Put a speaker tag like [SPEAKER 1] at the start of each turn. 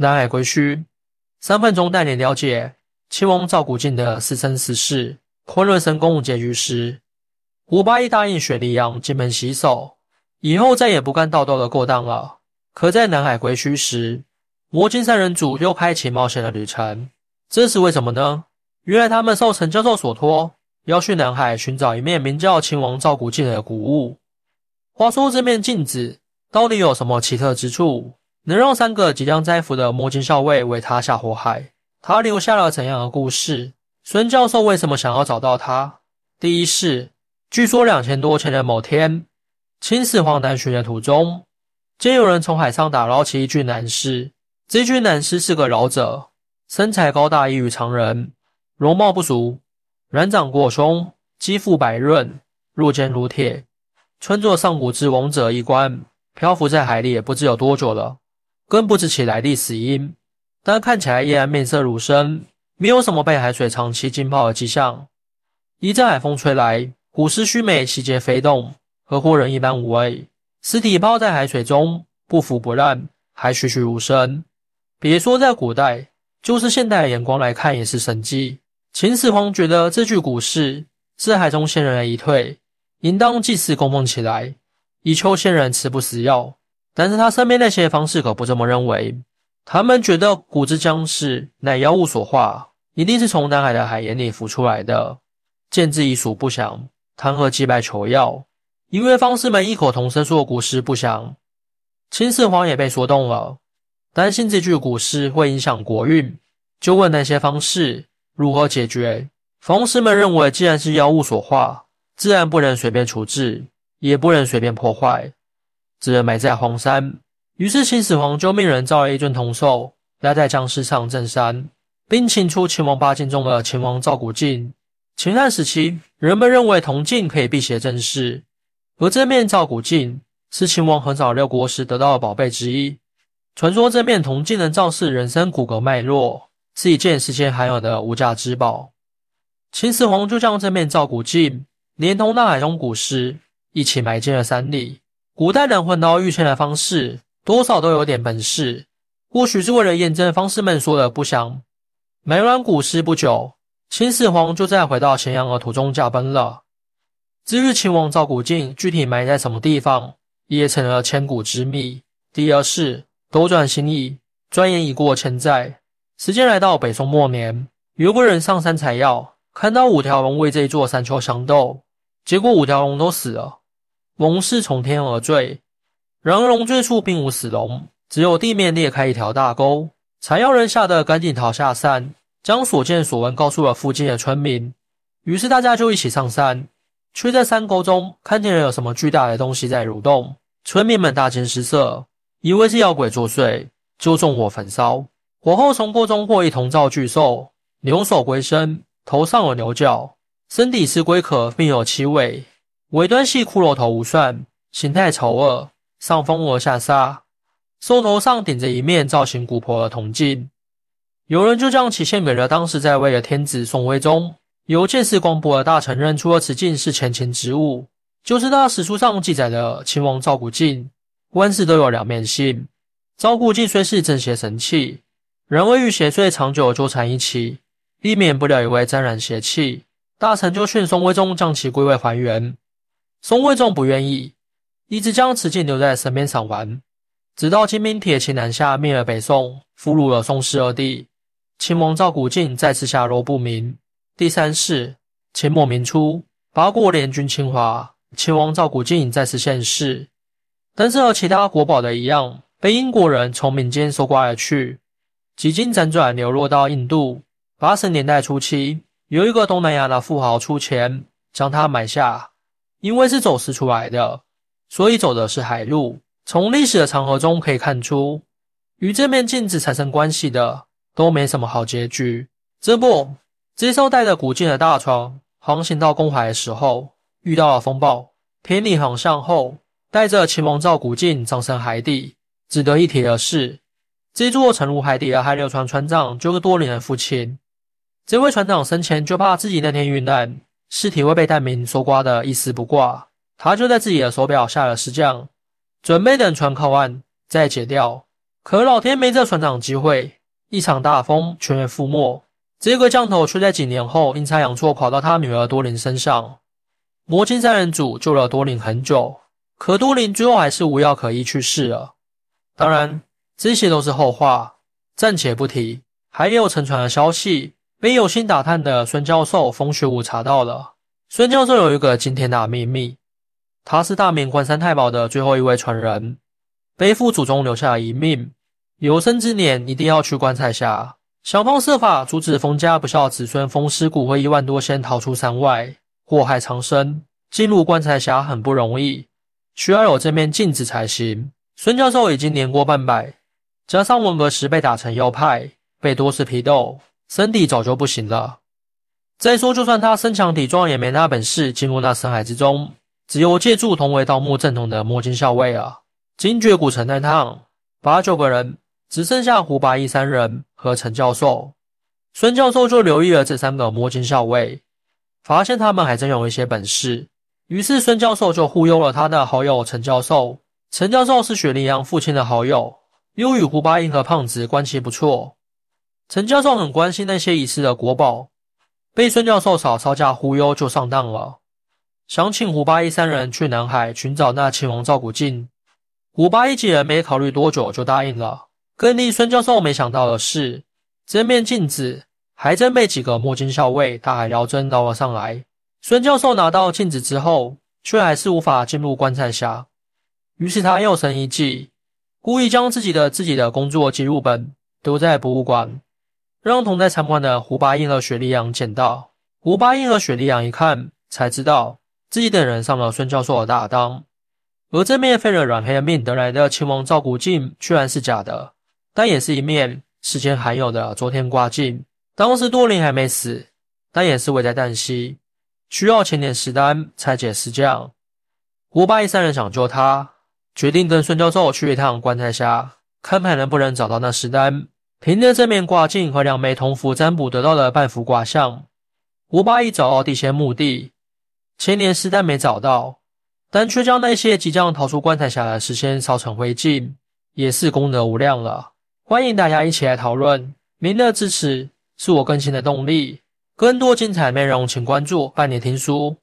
[SPEAKER 1] 南海归墟，三分钟带你了解亲王赵古镜的私生私事。昆仑神宫结局时，胡八一答应雪莉杨进门洗手，以后再也不干道道的勾当了。可在南海归墟时，魔镜三人组又开启冒险的旅程，这是为什么呢？原来他们受陈教授所托，要去南海寻找一面名叫亲王赵古镜的古物。话说这面镜子到底有什么奇特之处，能让三个即将灾福的摸金校尉为他下火海？他留下了怎样的故事？孙教授为什么想要找到他？第一是，据说两千多前的某天，秦始皇南巡的途中，见有人从海上打捞起一具男尸。这具男尸是个老者，身材高大异于常人，容貌不俗，软掌过胸，肌肤白润，若坚如铁，穿着上古之王者衣冠，漂浮在海里也不知有多久了，更不知其来历死因，但看起来依然面色如生。没有什么被海水长期浸泡的迹象。一阵海风吹来，古尸须眉细节飞动，和活人一般无味。尸体泡在海水中，不腐不烂，还栩栩如生。别说在古代，就是现代的眼光来看，也是神迹。秦始皇觉得这具古尸是海中仙人的遗退，应当祭祀供奉起来，以求仙人吃不死药。但是他身边那些方士可不这么认为。他们觉得古之僵尸乃妖物所化，一定是从南海的海眼里浮出来的。见之已属不祥，谈何祭拜求药？因为方士们异口同声说古尸不祥，秦始皇也被说动了，担心这具古尸会影响国运，就问那些方士如何解决。方士们认为，既然是妖物所化，自然不能随便处置，也不能随便破坏，只能埋在荒山。于是秦始皇就命人造了一尊铜兽，压在僵尸上镇山，并请出秦王八镜中的秦王赵古镜。秦汉时期，人们认为铜镜可以辟邪镇事，而这面赵古镜是秦王横扫六国时得到的宝贝之一。传说这面铜镜能昭示人生骨骼脉络，是一件世间罕有的无价之宝。秦始皇就将这面赵古镜连同大海中古尸一起埋进了山里。古代人混到玉签的方式。多少都有点本事，或许是为了验证方士们说的不祥。埋完古尸不久，秦始皇就再回到咸阳的途中驾崩了。至于秦王赵古镜具体埋在什么地方，也成了千古之谜。第二是斗转星移，转眼已过千载，时间来到北宋末年，有个人上山采药，看到五条龙为这一座山丘相斗，结果五条龙都死了，龙是从天而坠。然而龙坠处并无死龙，只有地面裂开一条大沟。采药人吓得赶紧逃下山，将所见所闻告诉了附近的村民。于是大家就一起上山，却在山沟中看见了有什么巨大的东西在蠕动。村民们大惊失色，以为是妖鬼作祟，就纵火焚烧。火后从锅中获一铜造巨兽，牛首龟身，头上有牛角，身体是龟壳，并有七尾，尾端系骷髅头无算，形态丑恶。上风而下沙，兽头上顶着一面造型古朴的铜镜。有人就将其献给了当时在位的天子宋徽宗。由见识广博的大臣认出了此镜是前秦之物，就是那史书上记载的秦王赵古镜。万事都有两面性，赵古镜虽是正邪神器，然而与邪祟长久纠缠一起，避免不了也会沾染邪气。大臣就劝宋徽宗将其归位还原，宋徽宗不愿意。一直将此镜留在身边赏玩，直到金兵铁骑南下灭了北宋，俘虏了宋氏二帝，秦王赵古镜再次下落不明。第三世，秦末明初，八国联军侵华，秦王赵古镜再次现世，但是和其他国宝的一样，被英国人从民间搜刮而去，几经辗转流落到印度。八十年代初期，有一个东南亚的富豪出钱将它买下，因为是走私出来的。所以走的是海路。从历史的长河中可以看出，与这面镜子产生关系的都没什么好结局。这不，这艘带着古镜的大船航行到公海的时候，遇到了风暴，偏离航向后，带着秦王赵古镜葬身海底。值得一提的是，这座沉入海底的海流船船长就是多年的父亲。这位船长生前就怕自己那天遇难，尸体会被难民搜刮的一丝不挂。他就在自己的手表下了石匠，准备等船靠岸再解掉。可老天没这船长机会，一场大风全员覆没。这个降头却在几年后阴差阳错跑到他女儿多琳身上。魔晶三人组救了多琳很久，可多琳最后还是无药可医去世了。当然，这些都是后话，暂且不提。还有沉船的消息，被有心打探的孙教授风雪舞查到了。孙教授有一个惊天大秘密，他是大明关山太保的最后一位传人，背负祖宗留下的遗命，有生之年一定要去棺材下。想方设法阻止封家不孝子孙封尸骨灰一万多仙逃出山外，祸害苍生。进入棺材匣很不容易，需要有这面镜子才行。孙教授已经年过半百，加上文革时被打成右派，被多次批斗，身体早就不行了。再说，就算他身强体壮，也没那本事进入那深海之中，只有借助同为盗墓正统的摸金校尉啊。精绝古城那趟，八九个人。只剩下胡八一三人和陈教授，孙教授就留意了这三个摸金校尉，发现他们还真有一些本事。于是孙教授就忽悠了他的好友陈教授。陈教授是雪莉杨父亲的好友，又与胡八一和胖子关系不错。陈教授很关心那些遗失的国宝，被孙教授少稍加忽悠就上当了，想请胡八一三人去南海寻找那秦王赵古镜。胡八一几人没考虑多久就答应了。更令孙教授没想到的是，这面镜子还真被几个墨金校尉大海捞针捞了上来。孙教授拿到镜子之后，却还是无法进入棺材匣。于是他又生一计，故意将自己的自己的工作记录本丢在博物馆，让同在参观的胡八英和雪莉杨捡到。胡八英和雪莉杨一看，才知道自己等人上了孙教授的大当，而这面费了软黑的命得来的秦王照古镜，居然是假的。但也是一面世间罕有的昨天挂镜。当时多林还没死，但也是危在旦夕，需要千年石丹拆解石匠。胡八一三人想救他，决定跟孙教授去一趟棺材下，看看能不能找到那石丹。凭着这面挂镜和两枚铜符占卜得到的半幅卦象，胡八一找到地仙墓地，千年石丹没找到，但却将那些即将逃出棺材下的石仙烧成灰烬，也是功德无量了。欢迎大家一起来讨论，您的支持是我更新的动力。更多精彩内容，请关注半年听书。